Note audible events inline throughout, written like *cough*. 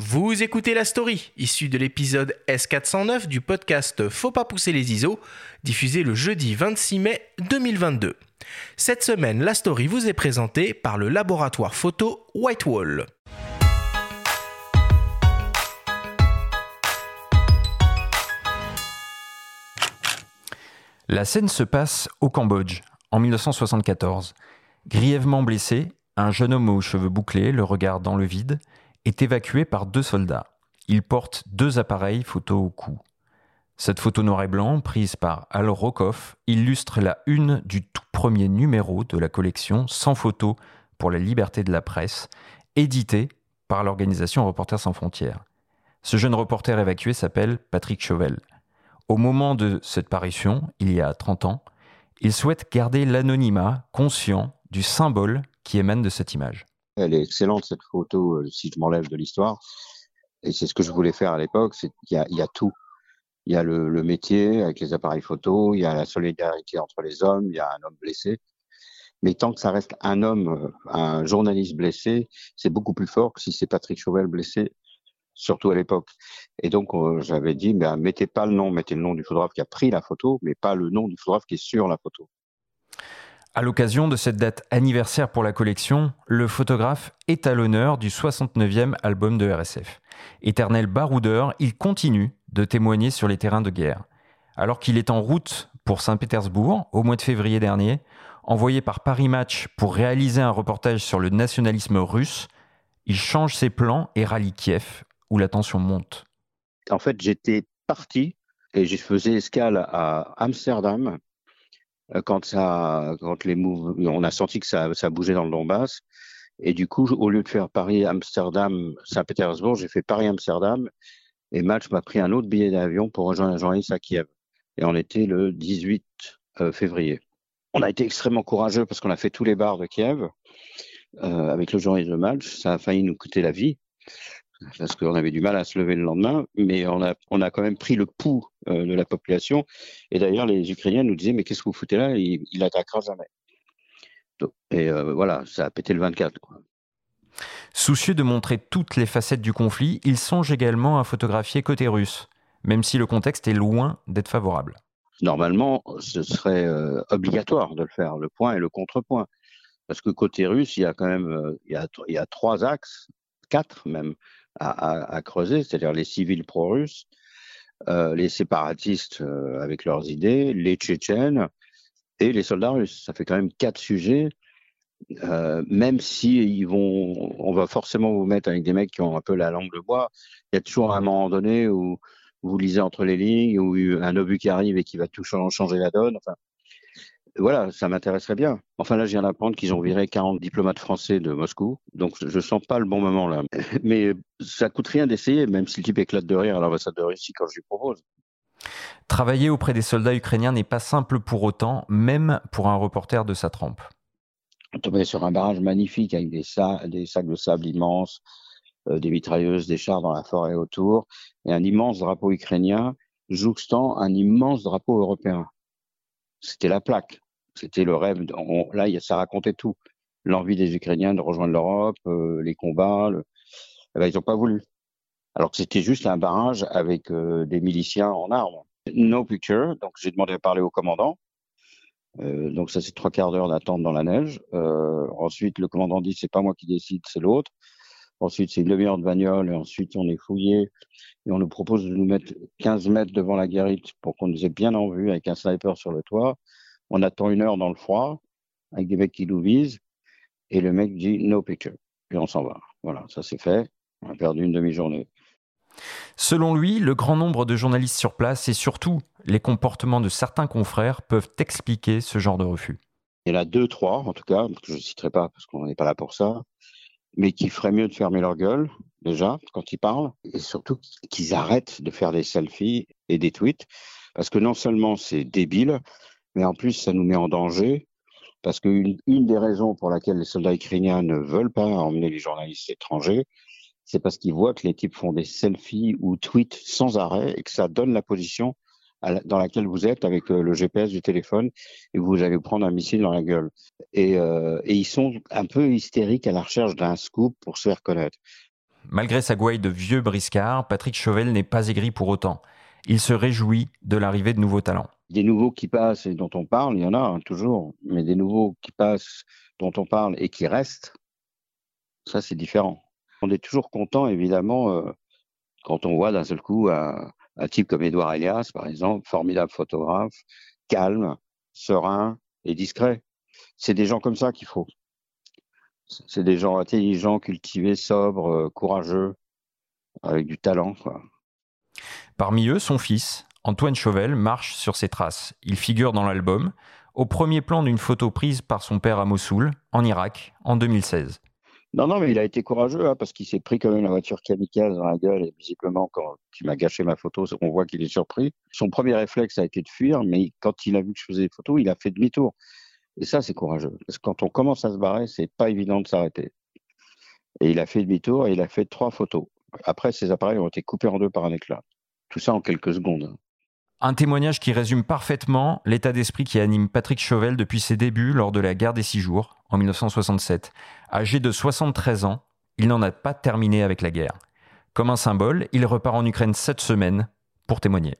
Vous écoutez la story, issue de l'épisode S409 du podcast Faut pas pousser les ISO, diffusé le jeudi 26 mai 2022. Cette semaine, la story vous est présentée par le laboratoire photo Whitewall. La scène se passe au Cambodge, en 1974. Grièvement blessé, un jeune homme aux cheveux bouclés, le regard dans le vide, est évacué par deux soldats. Il porte deux appareils photo au cou. Cette photo noir et blanc, prise par Al Rokoff, illustre la une du tout premier numéro de la collection Sans photo pour la liberté de la presse, édité par l'organisation Reporters sans frontières. Ce jeune reporter évacué s'appelle Patrick Chauvel. Au moment de cette parution, il y a 30 ans, il souhaite garder l'anonymat conscient du symbole qui émane de cette image. Elle est excellente cette photo, euh, si je m'enlève de l'histoire. Et c'est ce que je voulais faire à l'époque. C'est il y a, tout. Il y a le, le, métier avec les appareils photo, il y a la solidarité entre les hommes, il y a un homme blessé. Mais tant que ça reste un homme, euh, un journaliste blessé, c'est beaucoup plus fort que si c'est Patrick Chauvel blessé, surtout à l'époque. Et donc euh, j'avais dit, ben, mettez pas le nom, mettez le nom du photographe qui a pris la photo, mais pas le nom du photographe qui est sur la photo. À l'occasion de cette date anniversaire pour la collection, le photographe est à l'honneur du 69e album de RSF. Éternel baroudeur, il continue de témoigner sur les terrains de guerre. Alors qu'il est en route pour Saint-Pétersbourg au mois de février dernier, envoyé par Paris Match pour réaliser un reportage sur le nationalisme russe, il change ses plans et rallie Kiev, où la tension monte. En fait, j'étais parti et je faisais escale à Amsterdam quand ça, quand les on a senti que ça, ça bougeait dans le Donbass. Et du coup, au lieu de faire Paris-Amsterdam, Saint-Pétersbourg, j'ai fait Paris-Amsterdam. Et Match m'a pris un autre billet d'avion pour rejoindre un journaliste à Kiev. Et on était le 18 euh, février. On a été extrêmement courageux parce qu'on a fait tous les bars de Kiev euh, avec le journaliste de Match. Ça a failli nous coûter la vie parce qu'on avait du mal à se lever le lendemain, mais on a, on a quand même pris le pouls euh, de la population. Et d'ailleurs, les Ukrainiens nous disaient, mais qu'est-ce que vous foutez là? Il, il attaquera jamais. Donc, et euh, voilà, ça a pété le 24. Quoi. Soucieux de montrer toutes les facettes du conflit, il songe également à photographier côté russe, même si le contexte est loin d'être favorable. Normalement, ce serait euh, obligatoire de le faire, le point et le contrepoint. Parce que côté russe, il y a quand même il y a, il y a trois axes, quatre même, à, à, à creuser, c'est-à-dire les civils pro-russes, euh, les séparatistes euh, avec leurs idées, les Tchétchènes et les soldats russes. Ça fait quand même quatre sujets. Euh, même si ils vont, on va forcément vous mettre avec des mecs qui ont un peu la langue de bois. Il y a toujours un moment donné où vous lisez entre les lignes, ou un obus qui arrive et qui va tout changer la donne. Enfin, voilà, ça m'intéresserait bien. Enfin là, je viens d'apprendre qu'ils ont viré 40 diplomates français de Moscou, donc je sens pas le bon moment là. *laughs* Mais ça coûte rien d'essayer, même si le type éclate de rire à l'ambassade de Russie quand je lui propose. Travailler auprès des soldats ukrainiens n'est pas simple pour autant, même pour un reporter de sa trempe. On tombait sur un barrage magnifique avec des, sa des sacs de sable immenses, euh, des mitrailleuses, des chars dans la forêt autour, et un immense drapeau ukrainien jouxtant un immense drapeau européen. C'était la plaque. C'était le rêve. Là, ça racontait tout. L'envie des Ukrainiens de rejoindre l'Europe, euh, les combats. Eh ben, ils n'ont pas voulu. Alors que c'était juste un barrage avec euh, des miliciens en armes. No picture. Donc j'ai demandé à parler au commandant. Euh, donc ça c'est trois quarts d'heure d'attente dans la neige. Ensuite le commandant dit c'est pas moi qui décide, c'est l'autre. Ensuite c'est une demi-heure de bagnole et ensuite on est fouillé et on nous propose de nous mettre 15 mètres devant la guérite pour qu'on nous ait bien en vue avec un sniper sur le toit. On attend une heure dans le froid avec des mecs qui nous visent et le mec dit no picture. Et on s'en va. Voilà, ça c'est fait. On a perdu une demi-journée. Selon lui, le grand nombre de journalistes sur place et surtout les comportements de certains confrères peuvent expliquer ce genre de refus. Il y en a deux, trois en tout cas, que je ne citerai pas parce qu'on n'est pas là pour ça, mais qui feraient mieux de fermer leur gueule déjà quand ils parlent et surtout qu'ils arrêtent de faire des selfies et des tweets parce que non seulement c'est débile, mais en plus ça nous met en danger parce qu'une une des raisons pour laquelle les soldats ukrainiens ne veulent pas emmener les journalistes étrangers, c'est parce qu'ils voient que les types font des selfies ou tweets sans arrêt et que ça donne la position dans laquelle vous êtes avec euh, le GPS du téléphone et vous allez prendre un missile dans la gueule. Et, euh, et ils sont un peu hystériques à la recherche d'un scoop pour se faire connaître. Malgré sa gouaille de vieux briscard, Patrick Chauvel n'est pas aigri pour autant. Il se réjouit de l'arrivée de nouveaux talents. Des nouveaux qui passent et dont on parle, il y en a hein, toujours, mais des nouveaux qui passent, dont on parle et qui restent, ça c'est différent. On est toujours content, évidemment, euh, quand on voit d'un seul coup un, type comme Édouard Elias, par exemple, formidable photographe, calme, serein et discret. C'est des gens comme ça qu'il faut. C'est des gens intelligents, cultivés, sobres, euh, courageux, avec du talent. Quoi. Parmi eux, son fils, Antoine Chauvel, marche sur ses traces. Il figure dans l'album, au premier plan d'une photo prise par son père à Mossoul, en Irak, en 2016. Non, non, mais il a été courageux hein, parce qu'il s'est pris quand même la voiture kamikaze dans la gueule et visiblement, quand il m'a gâché ma photo, on voit qu'il est surpris. Son premier réflexe a été de fuir, mais quand il a vu que je faisais des photos, il a fait demi-tour. Et ça, c'est courageux. Parce que quand on commence à se barrer, c'est pas évident de s'arrêter. Et il a fait demi-tour et il a fait trois photos. Après, ces appareils ont été coupés en deux par un éclat. Tout ça en quelques secondes. Un témoignage qui résume parfaitement l'état d'esprit qui anime Patrick Chauvel depuis ses débuts lors de la guerre des Six Jours, en 1967. Âgé de 73 ans, il n'en a pas terminé avec la guerre. Comme un symbole, il repart en Ukraine cette semaine pour témoigner.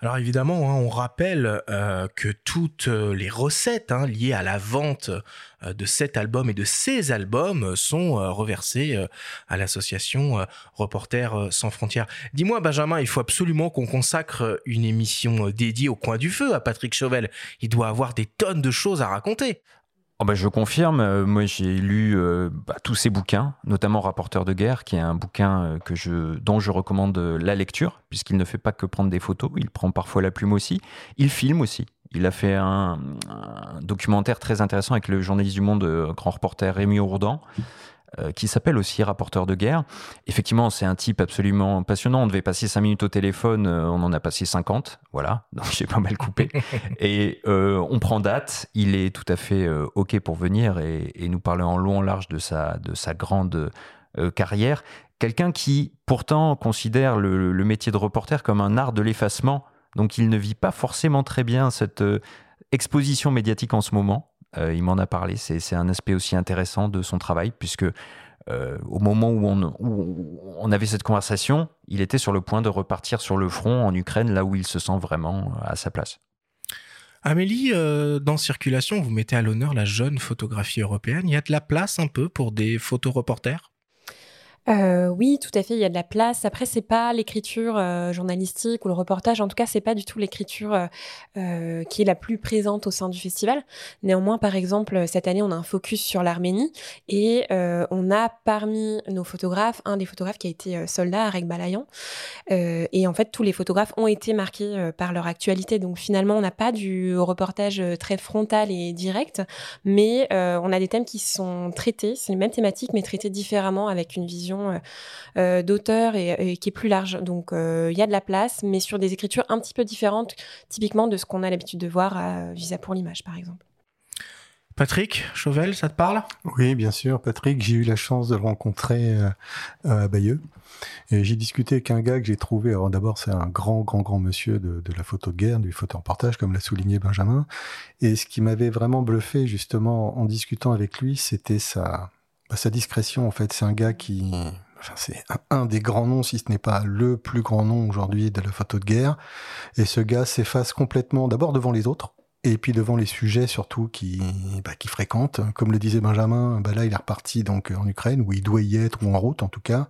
Alors évidemment, hein, on rappelle euh, que toutes euh, les recettes hein, liées à la vente euh, de cet album et de ces albums sont reversées à l'association Reporters sans frontières. Dis-moi Benjamin, il faut absolument qu'on consacre une émission dédiée au coin du feu à Patrick Chauvel. Il doit avoir des tonnes de choses à raconter. Oh bah, je confirme, euh, moi j'ai lu euh, bah, tous ces bouquins, notamment Rapporteur de guerre, qui est un bouquin euh, dont je recommande la lecture, puisqu'il ne fait pas que prendre des photos, il prend parfois la plume aussi. Il filme aussi. Il a fait un, un documentaire très intéressant avec le journaliste du Monde, grand reporter Rémi Ourdan, euh, qui s'appelle aussi Rapporteur de guerre. Effectivement, c'est un type absolument passionnant. On devait passer 5 minutes au téléphone, euh, on en a passé 50, voilà, *laughs* donc j'ai pas mal coupé. *laughs* et euh, on prend date, il est tout à fait OK pour venir et, nous parler en long en large de sa, de sa grande carrière. Quelqu'un qui, pourtant, considère le, le, métier de reporter comme un art de l'effacement, donc il ne vit pas forcément très bien cette exposition médiatique en ce moment. Euh, il m'en a parlé. C'est un aspect aussi intéressant de son travail, puisque euh, au moment où on, avait cette conversation, il était sur le point de repartir sur le front en Ukraine, là où il se sent vraiment à sa place. Amélie, euh, dans Circulation, vous mettez à l'honneur la jeune photographie européenne. Y a de la place un peu pour des photoreporters? Euh, oui, tout à fait, il y a de la place. Après, c'est pas l'écriture euh, journalistique ou le reportage. En tout cas, c'est pas du tout l'écriture euh, qui est la plus présente au sein du festival. Néanmoins, par exemple, cette année, on a un focus sur l'Arménie et on a parmi nos photographes un des photographes qui a été soldat, Arek Balayan. et en fait, tous les photographes ont été marqués par leur actualité. Donc finalement, on n'a pas du reportage très frontal et direct, mais on a des thèmes qui sont traités. C'est les mêmes thématiques, mais traités différemment avec une vision euh, euh, d'auteur et, qui est plus large. Donc euh, il y a de la place, mais sur des écritures un petit peu différentes, typiquement de ce qu'on a l'habitude de voir à Visa pour l'image, par exemple. Patrick Chauvel, ça te parle? Oui, bien sûr. Patrick, j'ai eu la chance de le rencontrer à Bayeux. Et j'ai discuté avec un gars que j'ai trouvé. Alors d'abord, c'est un grand, grand, grand monsieur de, la photo de guerre, du photo-reportage, comme l'a souligné Benjamin. Et ce qui m'avait vraiment bluffé, justement, en discutant avec lui, c'était sa, bah, sa discrétion, en fait, c'est un gars qui, enfin, c'est un, des grands noms, si ce n'est pas le plus grand nom aujourd'hui de la photo de guerre. Et ce gars s'efface complètement, d'abord devant les autres, et puis devant les sujets surtout qui, bah, qui fréquente. Comme le disait Benjamin, bah là il est reparti donc en Ukraine où il doit y être ou en route en tout cas.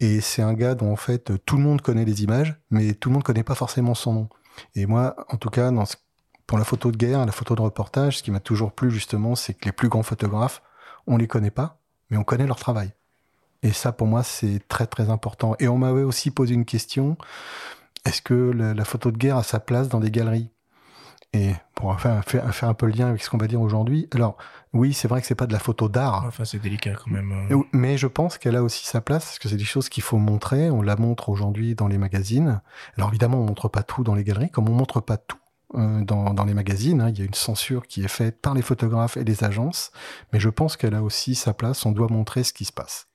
Et c'est un gars dont en fait tout le monde connaît les images, mais tout le monde connaît pas forcément son nom. Et moi, en tout cas, dans pour la photo de guerre, la photo de reportage, ce qui m'a toujours plu justement, c'est que les plus grands photographes on les connaît pas, mais on connaît leur travail. Et ça, pour moi, c'est très très important. Et on m'avait aussi posé une question est-ce que la, photo de guerre a sa place dans des galeries? Et pour faire, faire, un peu le lien avec ce qu'on va dire aujourd'hui, alors oui, c'est vrai que c'est pas de la photo d'art. Enfin, c'est délicat quand même. Euh. Mais je pense qu'elle a aussi sa place parce que c'est des choses qu'il faut montrer. On la montre aujourd'hui dans les magazines. Alors évidemment, on montre pas tout dans les galeries, comme on montre pas tout euh, dans, les magazines. Hein. Il y a une censure qui est faite par les photographes et les agences, mais je pense qu'elle a aussi sa place. On doit montrer ce qui se passe.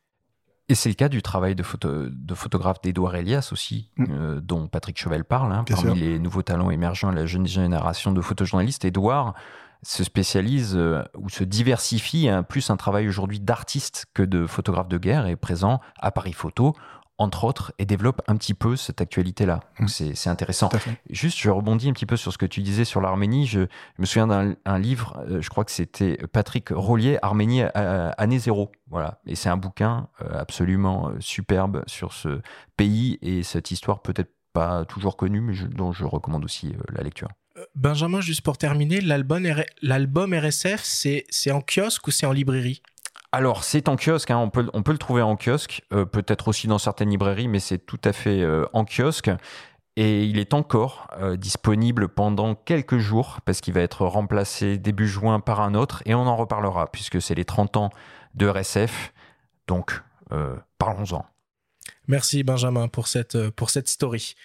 Et c'est le cas du travail de, photo, de photographe d'Edouard Elias aussi, Mm. euh, dont Patrick Chevel parle. hein, parmi sûr. les nouveaux talents émergents la jeune génération de photojournalistes, Edouard se spécialise euh, ou se diversifie hein, plus un travail aujourd'hui d'artiste que de photographe de guerre et présent à Paris Photo, entre autres, et développe un petit peu cette actualité-là. Donc Mm. c'est intéressant. Juste, je rebondis un petit peu sur ce que tu disais sur l'Arménie. Je, je me souviens d'un un livre, euh, je crois que c'était Patrick Rollier, Arménie euh, année zéro. Voilà. Et c'est un bouquin euh, absolument euh, superbe sur ce pays et cette histoire peut-être pas toujours connue, mais je- dont je recommande aussi euh, la lecture. Benjamin, juste pour terminer, l'album RSF, c'est c'est en kiosque ou c'est en librairie? Alors, c'est en kiosque, hein, on, peut, on peut le trouver en kiosque, euh, peut-être aussi dans certaines librairies, mais c'est tout à fait euh, en kiosque. Et il est encore euh, disponible pendant quelques jours, parce qu'il va être remplacé début juin par un autre, et on en reparlera, puisque c'est les 30 ans de RSF. Donc, parlons-en. Merci Benjamin pour cette, pour cette story.